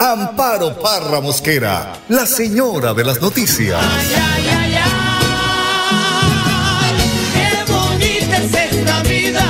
Amparo Parra Mosquera, la señora de las noticias. Ay, ay, ay, ay, qué bonita es esta vida.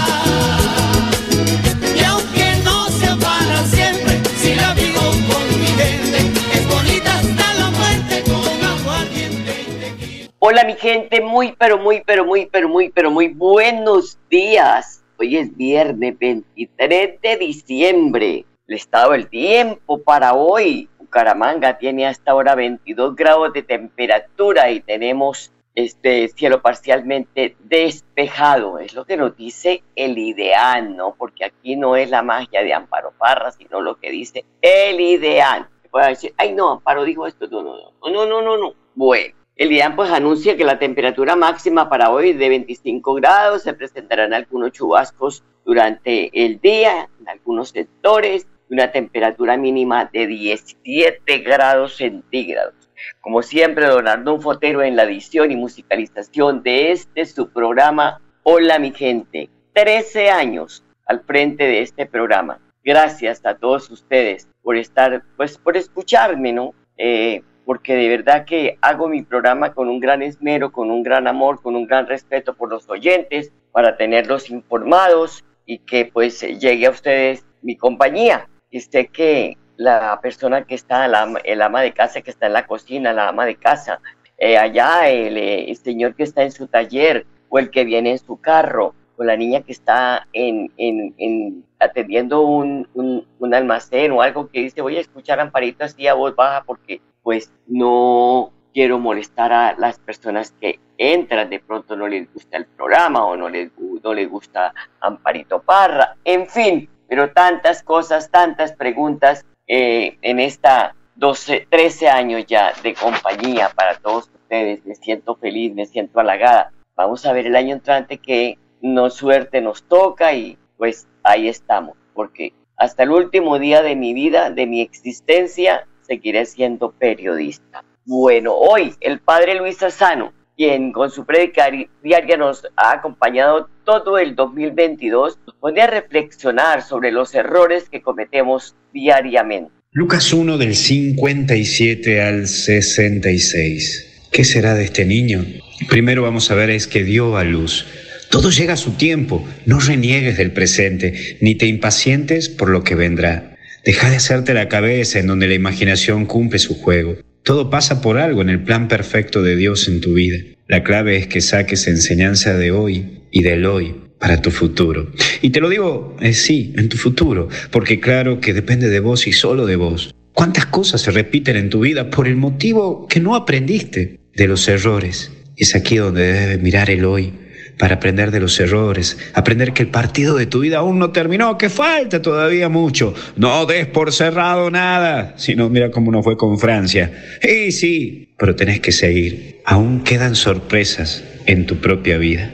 Y aunque no sea para siempre, si la vivo con mi gente, es bonita hasta la muerte con aguardiente. Hola mi gente, muy pero muy pero muy pero muy pero muy buenos días. Hoy es viernes 23 de diciembre. El estado del tiempo para hoy. Bucaramanga tiene hasta ahora 22 grados de temperatura y tenemos este cielo parcialmente despejado. Es lo que nos dice el ideal, ¿no? Porque aquí no es la magia de Amparo Parra, sino lo que dice el ideal. Puede decir, ay no, Amparo dijo esto, no, no, no, no, no, no, no. Bueno. El IDAN pues anuncia que la temperatura máxima para hoy es de 25 grados, se presentarán algunos chubascos durante el día en algunos sectores, una temperatura mínima de 17 grados centígrados. Como siempre, don Arnulfo Fotero en la edición y musicalización de este su programa Hola mi gente, 13 años al frente de este programa. Gracias a todos ustedes por estar, pues por escucharme, ¿no? Eh, porque de verdad que hago mi programa con un gran esmero, con un gran amor, con un gran respeto por los oyentes, para tenerlos informados y que pues llegue a ustedes mi compañía. Y sé que la persona que está, ama, el ama de casa que está en la cocina, la ama de casa, eh, allá el, eh, el señor que está en su taller o el que viene en su carro, o la niña que está en, en, en atendiendo un, un, un, almacén o algo que dice, voy a escuchar Amparito así a voz baja porque pues no quiero molestar a las personas que entran, de pronto no les gusta el programa o no les, no les gusta Amparito Parra, en fin, pero tantas cosas, tantas preguntas eh, en esta 12, 13 años ya de compañía para todos ustedes, me siento feliz, me siento halagada. Vamos a ver el año entrante que no suerte nos toca y pues ahí estamos, porque hasta el último día de mi vida, de mi existencia, seguiré siendo periodista. Bueno, hoy el padre Luis Sassano, quien con su prédica diaria nos ha acompañado todo el 2022, nos pone a reflexionar sobre los errores que cometemos diariamente. Lucas 1 del 57 al 66. ¿Qué será de este niño? Primero vamos a ver es que dio a luz. Todo llega a su tiempo. No reniegues del presente, ni te impacientes por lo que vendrá. Deja de hacerte la cabeza en donde la imaginación cumple su juego. Todo pasa por algo en el plan perfecto de Dios en tu vida. La clave es que saques enseñanza de hoy y del hoy para tu futuro. Y te lo digo, eh, sí, en tu futuro, porque claro que depende de vos y solo de vos. ¿Cuántas cosas se repiten en tu vida por el motivo que no aprendiste de los errores? Es aquí donde debes mirar el hoy para aprender de los errores, aprender que el partido de tu vida aún no terminó, que falta todavía mucho. No des por cerrado nada, sino mira cómo no fue con Francia. Y sí, pero tenés que seguir. Aún quedan sorpresas en tu propia vida.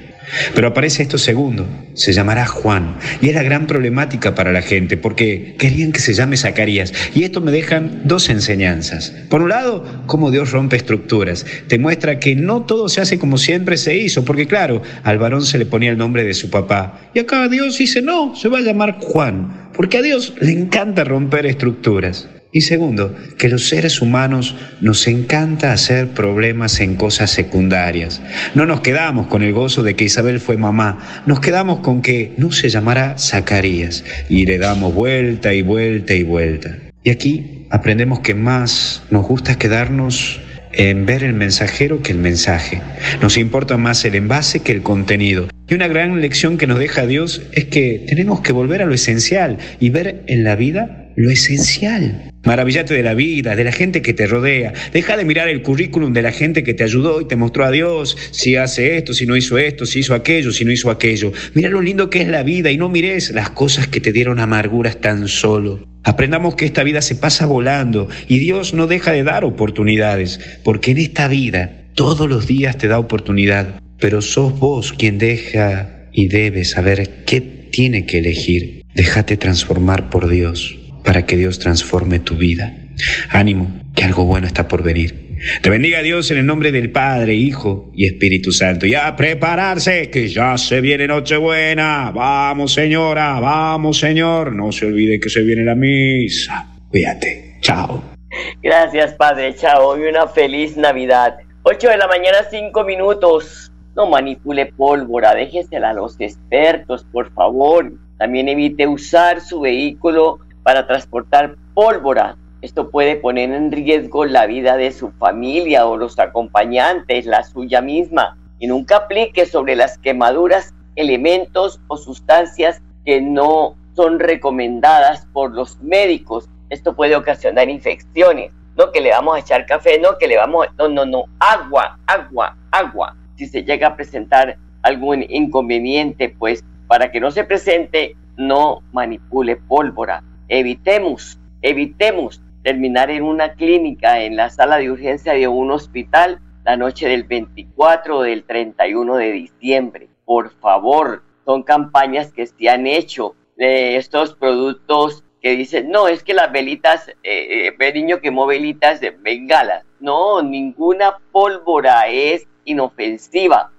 Pero aparece esto segundo, se llamará Juan. Y es la gran problemática para la gente, porque querían que se llame Zacarías. Y esto me dejan dos enseñanzas. Por un lado, cómo Dios rompe estructuras. Te muestra que no todo se hace como siempre se hizo, porque claro, al varón se le ponía el nombre de su papá. Y acá Dios dice, no, se va a llamar Juan, porque a Dios le encanta romper estructuras. Y segundo, que los seres humanos nos encanta hacer problemas en cosas secundarias. No nos quedamos con el gozo de que Isabel fue mamá, nos quedamos con que no se llamará Zacarías y le damos vuelta y vuelta y vuelta. Y aquí aprendemos que más nos gusta quedarnos en ver el mensajero que el mensaje. Nos importa más el envase que el contenido. Y una gran lección que nos deja Dios es que tenemos que volver a lo esencial y ver en la vida lo esencial. Maravillate de la vida, de la gente que te rodea. Deja de mirar el currículum de la gente que te ayudó y te mostró a Dios, si hace esto, si no hizo esto, si hizo aquello, si no hizo aquello. Mira lo lindo que es la vida y no mires las cosas que te dieron amarguras tan solo. Aprendamos que esta vida se pasa volando y Dios no deja de dar oportunidades, porque en esta vida todos los días te da oportunidad, pero sos vos quien deja y debe saber qué tiene que elegir. Déjate transformar por Dios para que Dios transforme tu vida. Ánimo, que algo bueno está por venir. Te bendiga Dios en el nombre del Padre, Hijo y Espíritu Santo. Y a prepararse, que ya se viene Nochebuena. Vamos, señora, vamos, señor. No se olvide que se viene la misa. Cuídate. Chao. Gracias, Padre. Chao. Y una feliz Navidad. 8 de la mañana, 5 minutos. No manipule pólvora. Déjesela a los expertos, por favor. También evite usar su vehículo para transportar pólvora esto puede poner en riesgo la vida de su familia o los acompañantes, la suya misma. Y nunca aplique sobre las quemaduras elementos o sustancias que no son recomendadas por los médicos. Esto puede ocasionar infecciones. No que le vamos a echar café, no que le vamos a... No, no, no. Agua, agua, agua. Si se llega a presentar algún inconveniente, pues para que no se presente, no manipule pólvora. Evitemos, evitemos terminar en una clínica, en la sala de urgencia de un hospital, la noche del 24 o del 31 de diciembre. Por favor, son campañas que se han hecho de estos productos que dicen, no, es que las velitas, eh, eh niño quemó velitas de bengalas. No, ninguna pólvora es inofensiva.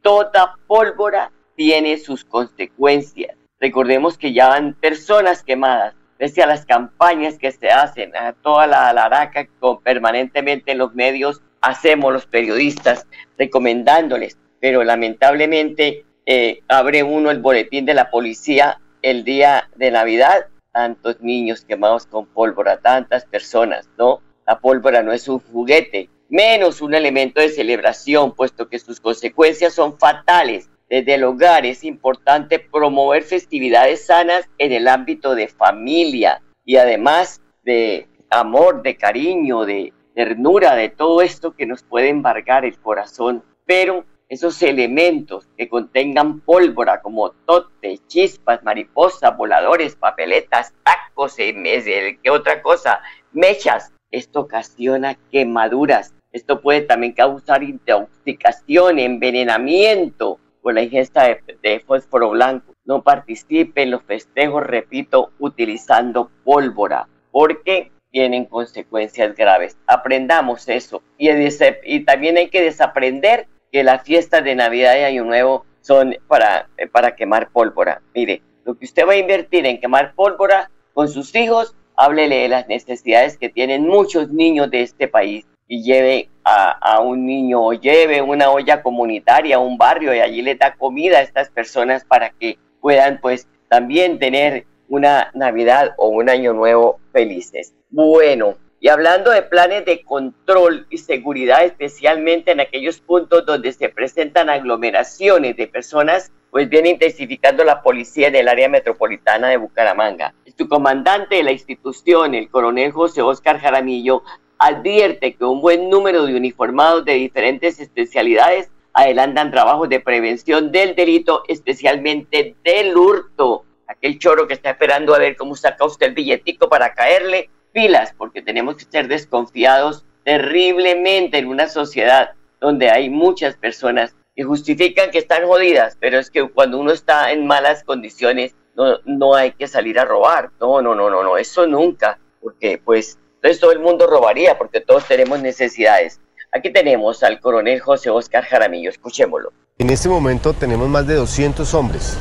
Toda pólvora tiene sus consecuencias. Recordemos que ya van personas quemadas, pese a las campañas que se hacen, a toda la alaraca permanentemente en los medios hacemos los periodistas recomendándoles, pero lamentablemente eh, abre uno el boletín de la policía el día de Navidad, tantos niños quemados con pólvora, tantas personas, ¿no? La pólvora no es un juguete, menos un elemento de celebración, puesto que sus consecuencias son fatales desde el hogar es importante promover festividades sanas en el ámbito de familia y además de amor, de cariño, de ternura, de todo esto que nos puede embargar el corazón. Pero esos elementos que contengan pólvora como tote, chispas, mariposas, voladores, papeletas, tacos, ¿qué otra cosa? Mechas. Esto ocasiona quemaduras. Esto puede también causar intoxicación, envenenamiento, por la ingesta de, fósforo blanco. No participe en los festejos, repito, utilizando pólvora, porque tienen consecuencias graves. Aprendamos eso. Y, también hay que desaprender que las fiestas de Navidad y Año Nuevo son para, para quemar pólvora. Mire, lo que usted va a invertir en quemar pólvora con sus hijos, háblele de las necesidades que tienen muchos niños de este país y lleve a, un niño o lleve una olla comunitaria a un barrio y allí le da comida a estas personas para que puedan pues también tener una Navidad o un año nuevo felices. Bueno, y hablando de planes de control y seguridad, especialmente en aquellos puntos donde se presentan aglomeraciones de personas, pues viene intensificando la policía en el área metropolitana de Bucaramanga. Su comandante de la institución, el coronel José Oscar Jaramillo, advierte que un buen número de uniformados de diferentes especialidades adelantan trabajos de prevención del delito, especialmente del hurto. Aquel choro que está esperando a ver cómo saca usted el billetico para caerle, pilas, porque tenemos que ser desconfiados terriblemente en una sociedad donde hay muchas personas que justifican que están jodidas, pero es que cuando uno está en malas condiciones no, no hay que salir a robar. No, no, no, no, no, eso nunca, porque pues entonces todo el mundo robaría porque todos tenemos necesidades. Aquí tenemos al coronel José Oscar Jaramillo, escuchémoslo. En este momento tenemos más de 200 hombres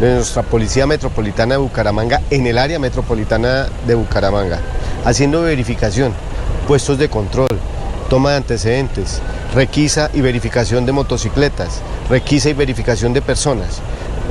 de nuestra Policía Metropolitana de Bucaramanga en el área metropolitana de Bucaramanga, haciendo verificación, puestos de control, toma de antecedentes, requisa y verificación de motocicletas, requisa y verificación de personas,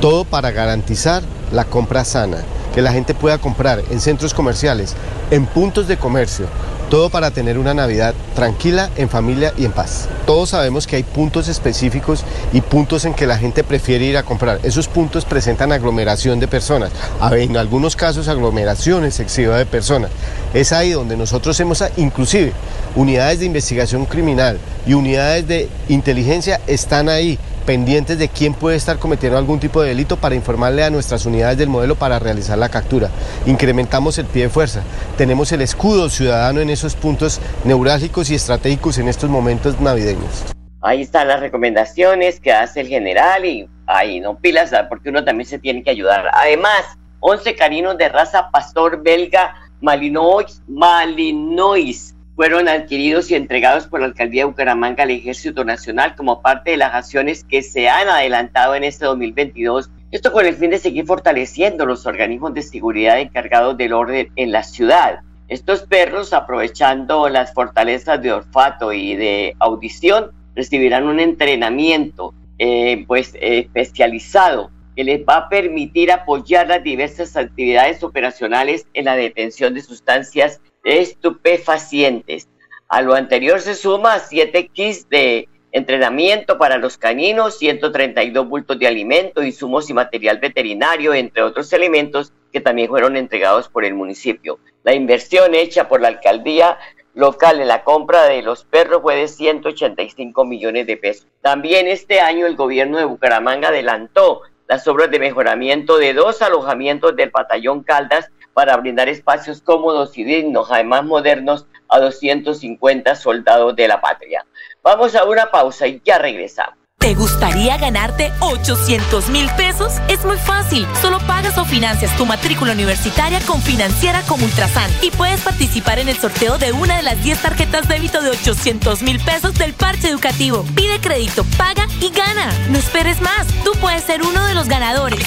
todo para garantizar la compra sana que la gente pueda comprar en centros comerciales, en puntos de comercio, todo para tener una Navidad tranquila, en familia y en paz. Todos sabemos que hay puntos específicos y puntos en que la gente prefiere ir a comprar. Esos puntos presentan aglomeración de personas, en algunos casos aglomeración excesiva de personas. Es ahí donde nosotros hemos, inclusive, unidades de investigación criminal y unidades de inteligencia están ahí pendientes de quién puede estar cometiendo algún tipo de delito para informarle a nuestras unidades del modelo para realizar la captura. Incrementamos el pie de fuerza. Tenemos el escudo ciudadano en esos puntos neurálgicos y estratégicos en estos momentos navideños. Ahí están las recomendaciones que hace el general y ahí no pilas, porque uno también se tiene que ayudar. Además, 11 caninos de raza pastor belga Malinois, Malinois fueron adquiridos y entregados por la alcaldía de Bucaramanga al Ejército Nacional como parte de las acciones que se han adelantado en este 2022. Esto con el fin de seguir fortaleciendo los organismos de seguridad encargados del orden en la ciudad. Estos perros, aprovechando las fortalezas de olfato y de audición, recibirán un entrenamiento eh, pues, especializado que les va a permitir apoyar las diversas actividades operacionales en la detención de sustancias estupefacientes. A lo anterior se suma 7 kits de entrenamiento para los caninos, 132 bultos de alimento, insumos y material veterinario, entre otros elementos que también fueron entregados por el municipio. La inversión hecha por la alcaldía local en la compra de los perros fue de 185 millones de pesos. También este año el gobierno de Bucaramanga adelantó las obras de mejoramiento de dos alojamientos del batallón Caldas para brindar espacios cómodos y dignos, además modernos, a 250 soldados de la patria. Vamos a una pausa y ya regresamos. ¿Te gustaría ganarte 800 mil pesos? Es muy fácil. Solo pagas o financias tu matrícula universitaria con Financiera como Ultrasan y puedes participar en el sorteo de una de las 10 tarjetas débito de 800 mil pesos del parche educativo. Pide crédito, paga y gana. No esperes más. Tú puedes ser uno de los ganadores. En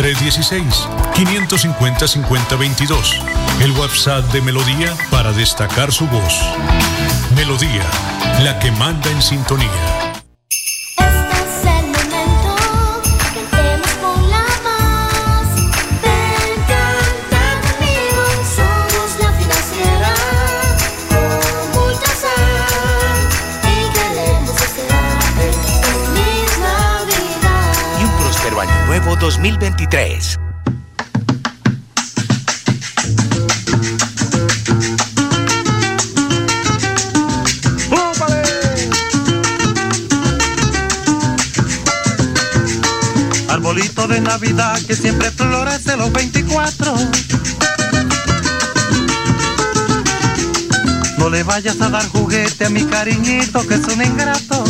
316-550-5022. El WhatsApp de Melodía para destacar su voz. Melodía, la que manda en sintonía. 2023. Arbolito de Navidad que siempre florece los 24. No le vayas a dar juguete a mi cariñito que es un ingrato.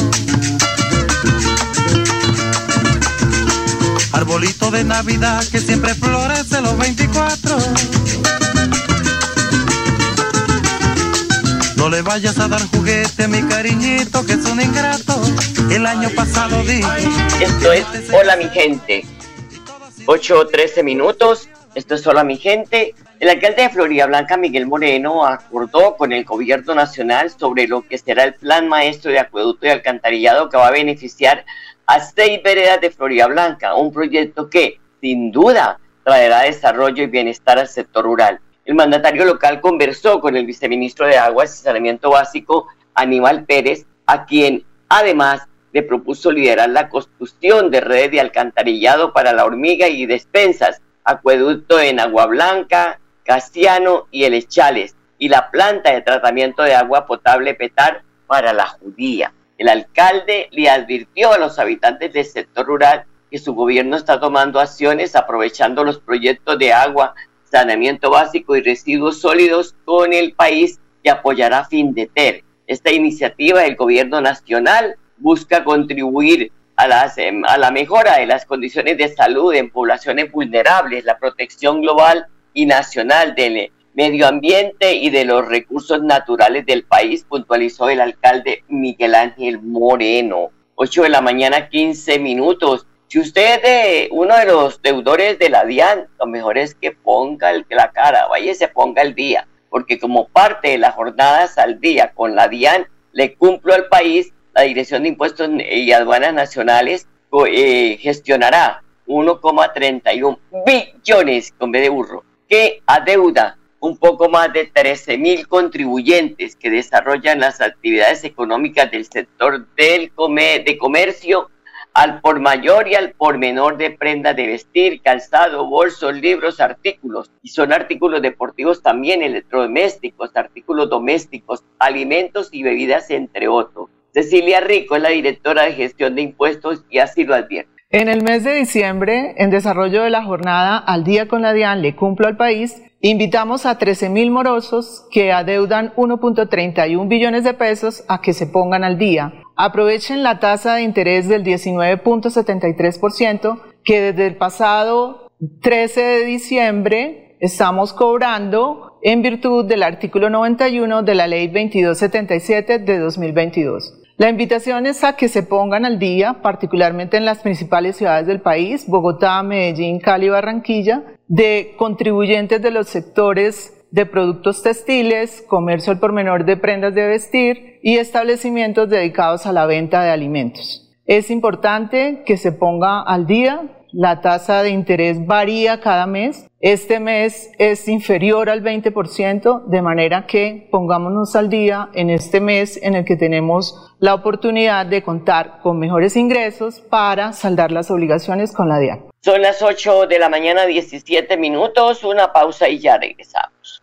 Arbolito de Navidad que siempre florece los 24. No le vayas a dar juguete, mi cariñito, que es un ingrato. El año pasado di. Esto es Hola mi gente. 8 o 13 minutos. Esto es Hola mi gente. El alcalde de Florida Blanca, Miguel Moreno, acordó con el gobierno nacional sobre lo que será el plan maestro de acueducto y alcantarillado que va a beneficiar a seis veredas de Florida Blanca, un proyecto que, sin duda, traerá desarrollo y bienestar al sector rural. El mandatario local conversó con el viceministro de Aguas y Saneamiento Básico, Aníbal Pérez, a quien además le propuso liderar la construcción de redes de alcantarillado para la hormiga y despensas, acueducto en Agua Blanca, Castiano y El Echales, y la planta de tratamiento de agua potable Petar para la Judía. El alcalde le advirtió a los habitantes del sector rural que su gobierno está tomando acciones aprovechando los proyectos de agua, saneamiento básico y residuos sólidos con el país que apoyará FINDETER. Esta iniciativa del gobierno nacional busca contribuir a, em, a la mejora de las condiciones de salud en poblaciones vulnerables, la protección global y nacional del medio ambiente y de los recursos naturales del país, puntualizó el alcalde Miguel Ángel Moreno. 8 de la mañana, 15 minutos. Si usted es uno de los deudores de la DIAN, lo mejor es que ponga el, la cara, vaya se ponga el día, porque como parte de las jornadas al día con la DIAN, le cumplo al país, la Dirección de Impuestos y Aduanas Nacionales eh, gestionará 1,31 billones con B de burro que adeuda un poco más de 13 mil contribuyentes que desarrollan las actividades económicas del sector del de comercio al por mayor y al por menor de prendas de vestir, calzado, bolsos, libros, artículos. Y son artículos deportivos también, electrodomésticos, artículos domésticos, alimentos y bebidas, entre otros. Cecilia Rico es la directora de gestión de impuestos y así lo advierte. En el mes de diciembre, en desarrollo de la jornada Al día con la DIAN le cumplo al país, invitamos a 13.000 morosos que adeudan 1.31 billones de pesos a que se pongan al día. Aprovechen la tasa de interés del 19.73% que desde el pasado 13 de diciembre estamos cobrando en virtud del artículo 91 de la ley 2277 de 2022. La invitación es a que se pongan al día, particularmente en las principales ciudades del país, Bogotá, Medellín, Cali, Barranquilla, de contribuyentes de los sectores de productos textiles, comercio al por menor de prendas de vestir y establecimientos dedicados a la venta de alimentos. Es importante que se ponga al día la tasa de interés varía cada mes. Este mes es inferior al 20%, de manera que pongámonos al día en este mes en el que tenemos la oportunidad de contar con mejores ingresos para saldar las obligaciones con la DIAN. Son las 8 de la mañana, 17 minutos, una pausa y ya regresamos.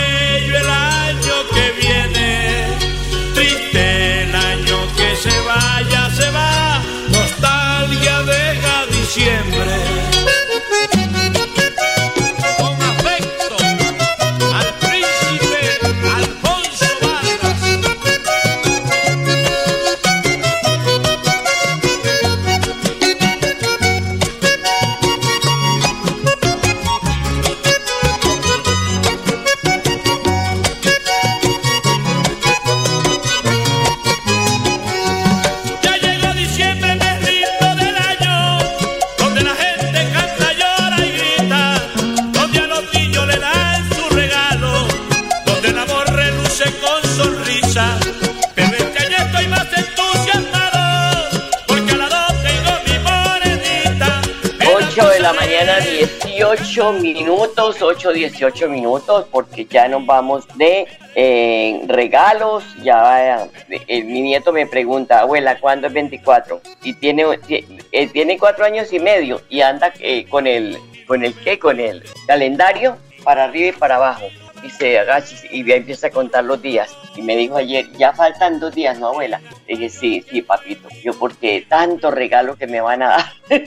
8, 18 minutos, porque ya nos vamos de eh, regalos. Ya eh, mi nieto me pregunta, abuela, ¿cuándo es 24? Y tiene, eh, tiene cuatro años y medio y anda con el, con el qué, con el calendario para arriba y para abajo y se agacha y empieza a contar los días. Y me dijo ayer, ya faltan dos días, ¿no, abuela? Le dije, sí, sí, papito. Yo, porque tanto regalo que me van a dar.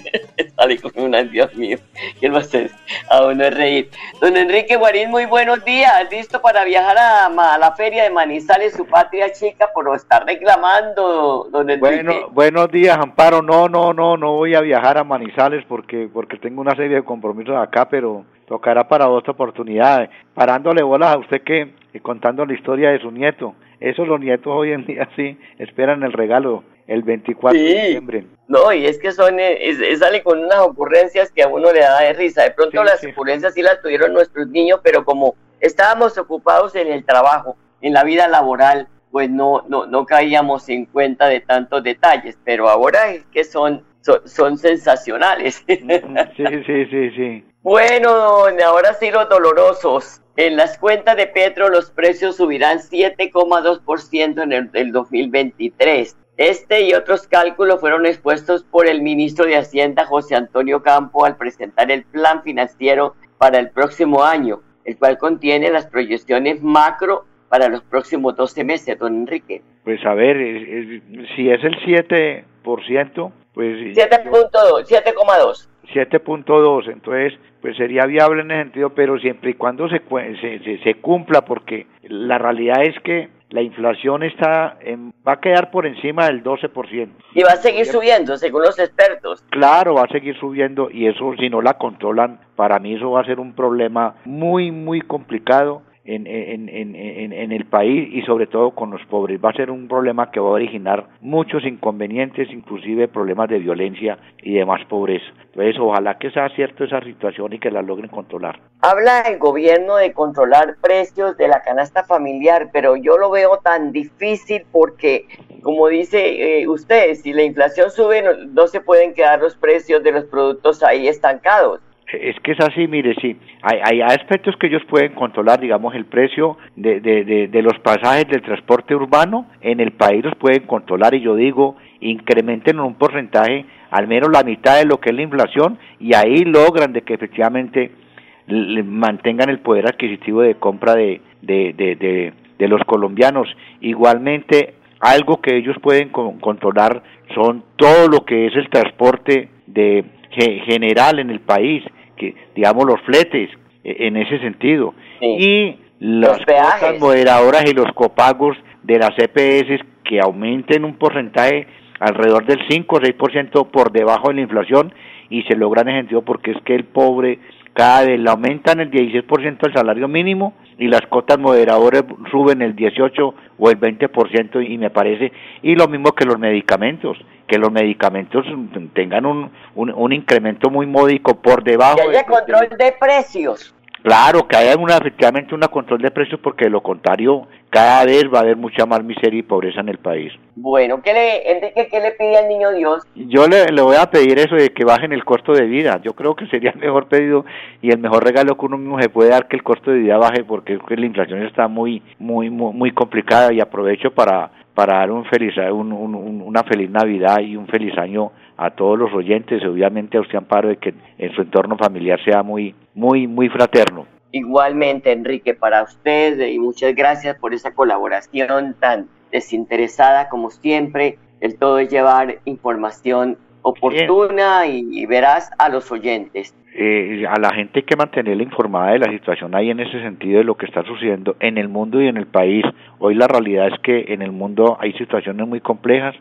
Salí con una, Dios mío, ¿qué va a hacer? A uno es reír. Don Enrique Guarín, muy buenos días. ¿Listo para viajar a, la feria de Manizales, su patria chica, por estar reclamando, don Enrique? Bueno, buenos días, Amparo. No, no, no, no voy a viajar a Manizales porque, porque tengo una serie de compromisos acá, pero tocará para otra oportunidad, parándole bolas a usted que, contando la historia de su nieto. Eso los nietos hoy en día sí esperan el regalo el 24 de diciembre. No, y es que son, es, sale con unas ocurrencias que a uno le da de risa. De pronto las ocurrencias sí las tuvieron nuestros niños, pero como estábamos ocupados en el trabajo, en la vida laboral, pues no, no, no caíamos en cuenta de tantos detalles. Pero ahora es que son, son, son sensacionales. Sí, sí, sí, sí. Bueno, ahora sí los dolorosos. En las cuentas de Petro los precios subirán 7,2% en el, el 2023. Este y otros cálculos fueron expuestos por el ministro de Hacienda José Antonio Campo al presentar el plan financiero para el próximo año, el cual contiene las proyecciones macro para los próximos 12 meses, don Enrique. Pues a ver, si es el 7%, pues... 7.2, 7,2. 7.2, entonces pues sería viable en ese sentido, pero siempre y cuando se, se, se, cumpla, porque la realidad es que la inflación está va a quedar por encima del 12%. Y va a seguir subiendo, según los expertos. Claro, va a seguir subiendo y eso si no la controlan, para mí eso va a ser un problema muy, muy complicado en, el país y sobre todo con los pobres. Va a ser un problema que va a originar muchos inconvenientes, inclusive problemas de violencia y de más pobreza. Entonces, ojalá que sea cierto esa situación y que la logren controlar. Habla el gobierno de controlar precios de la canasta familiar, pero yo lo veo tan difícil porque, como dice eh, usted, si la inflación sube, no, no se pueden quedar los precios de los productos ahí estancados. Es que es así, mire, sí, hay, hay aspectos que ellos pueden controlar, digamos, el precio de, de, de, los pasajes del transporte urbano. En el país los pueden controlar y yo digo, incrementen en un porcentaje al menos la mitad de lo que es la inflación y ahí logran de que efectivamente mantengan el poder adquisitivo de compra de, de, de, de, de los colombianos. Igualmente, algo que ellos pueden con, controlar son todo lo que es el transporte de general en el país, que digamos los fletes e, en ese sentido sí. y las cuotas moderadoras y los copagos de las EPS que aumenten un porcentaje alrededor del 5 o 6% por debajo de la inflación y se logran en sentido porque es que el pobre cada vez le aumentan el 16% el salario mínimo y las cotas moderadoras suben el 18 o el 20% y me parece y lo mismo que los medicamentos que los medicamentos tengan un, un, un incremento muy módico por debajo que haya de, control de, de precios claro que haya una efectivamente un control de precios porque de lo contrario cada vez va a haber mucha más miseria y pobreza en el país. Bueno, ¿qué le, Enrique, ¿qué le pide al niño Dios? Yo le, le, voy a pedir eso de que bajen el costo de vida. Yo creo que sería el mejor pedido y el mejor regalo que uno mismo se puede dar que el costo de vida baje porque la inflación está muy, muy, muy, muy complicada y aprovecho para para dar una feliz Navidad y un feliz año a todos los oyentes, obviamente a usted Amparo, de que en su entorno familiar sea muy, muy, muy fraterno. Igualmente, Enrique, para usted y muchas gracias por esa colaboración tan desinteresada como siempre. El todo es llevar información oportuna y, verás a los oyentes. Eh, a la gente hay que mantenerla informada de la situación ahí en ese sentido de lo que está sucediendo en el mundo y en el país. Hoy la realidad es que en el mundo hay situaciones muy complejas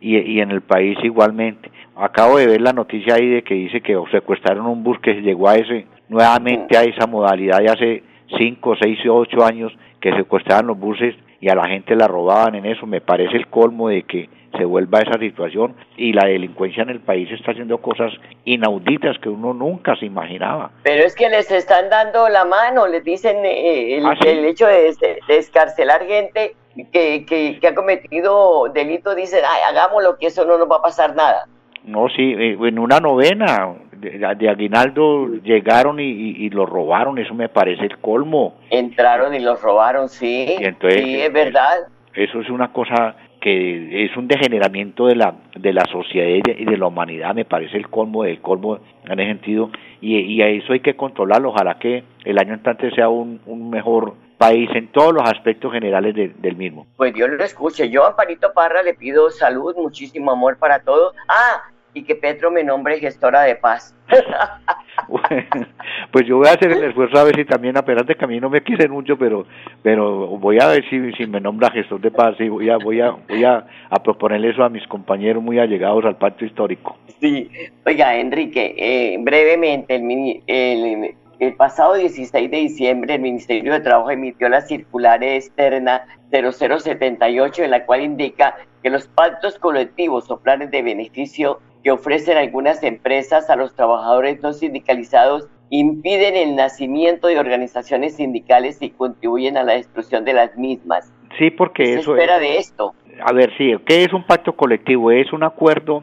y, y en el país igualmente. Acabo de ver la noticia ahí de que dice que secuestraron un bus que llegó a ese nuevamente a esa modalidad de hace 5, 6 o 8 años que secuestraban los buses y a la gente la robaban en eso. Me parece el colmo de que se vuelva esa situación y la delincuencia en el país está haciendo cosas inauditas que uno nunca se imaginaba. Pero es que les están dando la mano, les dicen eh, el, ¿Ah, sí? el, hecho de, de, descarcelar gente que, que, que, ha cometido delitos, dicen, ay, hagámoslo, que eso no nos va a pasar nada. No, sí, en una novena de, de Aguinaldo llegaron y, y, y, lo robaron, eso me parece el colmo. Entraron y los robaron, sí, y entonces, sí, es verdad. Eso es una cosa que es un degeneramiento de la de la sociedad y de la humanidad me parece el colmo del colmo en ese sentido y, y a eso hay que controlarlo ojalá que el año entrante sea un, un mejor país en todos los aspectos generales de, del mismo pues Dios lo escuche yo a Amparito Parra le pido salud muchísimo amor para todos ah y que Petro me nombre gestora de paz. pues yo voy a hacer el esfuerzo a ver si también, a pesar de que a mí no me quieren mucho, pero pero voy a ver si, si me nombra gestor de paz y voy a voy a voy a, a proponerle eso a mis compañeros muy allegados al pacto histórico. Sí, oiga Enrique, eh, brevemente, el, el, el pasado 16 de diciembre el Ministerio de Trabajo emitió la circular externa 0078 en la cual indica que los pactos colectivos o planes de beneficio que ofrecen algunas empresas a los trabajadores no sindicalizados impiden el nacimiento de organizaciones sindicales y contribuyen a la destrucción de las mismas. Sí, porque ¿Qué eso se espera es, de esto. A ver, sí, ¿qué es un pacto colectivo? Es un acuerdo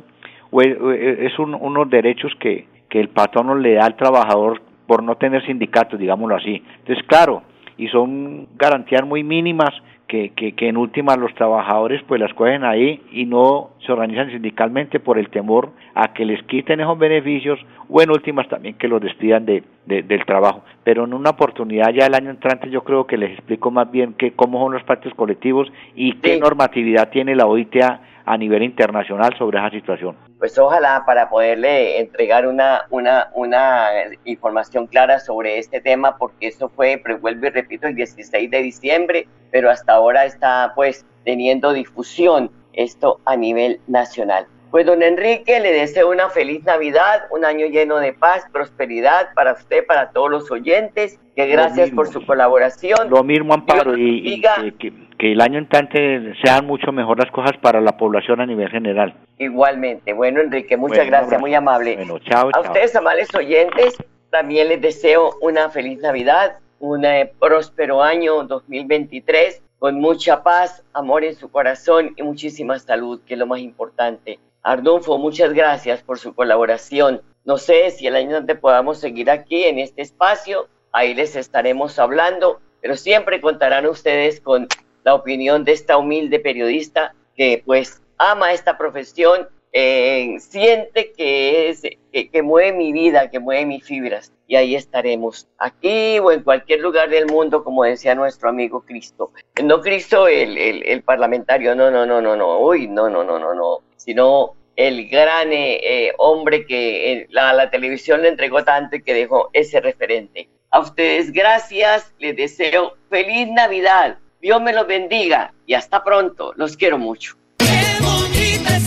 o es, es un, unos derechos que, que el patrón le da al trabajador por no tener sindicatos, digámoslo así. Entonces, claro, y son garantías muy mínimas que, que, que, en últimas los trabajadores pues las cogen ahí y no se organizan sindicalmente por el temor a que les quiten esos beneficios o en últimas también que los despidan de, de, del trabajo. Pero en una oportunidad ya el año entrante yo creo que les explico más bien que cómo son los pactos colectivos y qué sí. normatividad tiene la OIT a, nivel internacional sobre esa situación. Pues ojalá para poderle entregar una, una, una información clara sobre este tema, porque eso fue, vuelvo y repito, el 16 de diciembre, pero hasta ahora está pues teniendo difusión esto a nivel nacional. Pues don Enrique, le deseo una feliz Navidad, un año lleno de paz, prosperidad para usted, para todos los oyentes. Que gracias por su colaboración. Lo mismo, Amparo, y, que, que, el año entrante sean mucho mejor las cosas para la población a nivel general. Igualmente. Bueno, Enrique, muchas gracias, muy amable. Bueno, chao, a ustedes, amables oyentes, también les deseo una feliz Navidad, un eh, próspero año 2023 con mucha paz, amor en su corazón y muchísima salud, que es lo más importante. Ardunfo, muchas gracias por su colaboración. No sé si el año antes podamos seguir aquí en este espacio, ahí les estaremos hablando, pero siempre contarán ustedes con la opinión de esta humilde periodista que pues ama esta profesión eh, siente que es que, mueve mi vida, que mueve mis fibras. Y ahí estaremos, aquí o en cualquier lugar del mundo, como decía nuestro amigo Cristo. No Cristo el, el, parlamentario, no, no, no, no, no, uy, no, no, no, no, no, sino el gran eh, eh, hombre que la, la televisión le entregó tanto y que dejó ese referente. A ustedes gracias, les deseo feliz Navidad, Dios me los bendiga y hasta pronto, los quiero mucho. Hola